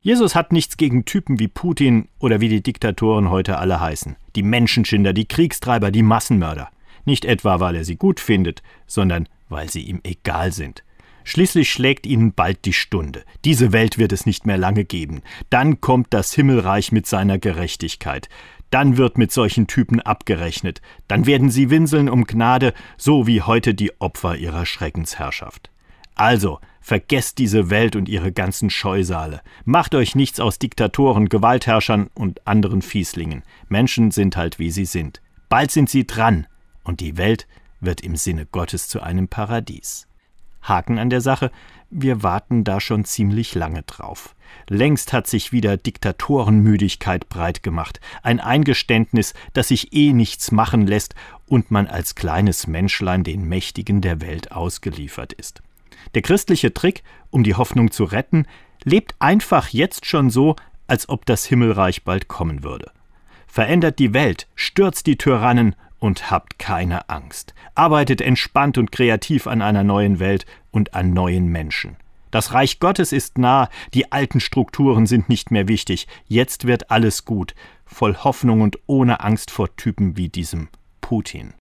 Jesus hat nichts gegen Typen wie Putin oder wie die Diktatoren heute alle heißen. Die Menschenschinder, die Kriegstreiber, die Massenmörder. Nicht etwa, weil er sie gut findet, sondern weil sie ihm egal sind. Schließlich schlägt ihnen bald die Stunde. Diese Welt wird es nicht mehr lange geben. Dann kommt das Himmelreich mit seiner Gerechtigkeit. Dann wird mit solchen Typen abgerechnet. Dann werden sie winseln um Gnade, so wie heute die Opfer ihrer Schreckensherrschaft. Also, vergesst diese Welt und ihre ganzen Scheusale. Macht euch nichts aus Diktatoren, Gewaltherrschern und anderen Fieslingen. Menschen sind halt wie sie sind. Bald sind sie dran, und die Welt wird im Sinne Gottes zu einem Paradies. Haken an der Sache, wir warten da schon ziemlich lange drauf. Längst hat sich wieder Diktatorenmüdigkeit breit gemacht, ein Eingeständnis, dass sich eh nichts machen lässt und man als kleines Menschlein den Mächtigen der Welt ausgeliefert ist. Der christliche Trick, um die Hoffnung zu retten, lebt einfach jetzt schon so, als ob das Himmelreich bald kommen würde. Verändert die Welt, stürzt die Tyrannen und habt keine Angst. Arbeitet entspannt und kreativ an einer neuen Welt und an neuen Menschen. Das Reich Gottes ist nah, die alten Strukturen sind nicht mehr wichtig, jetzt wird alles gut, voll Hoffnung und ohne Angst vor Typen wie diesem Putin.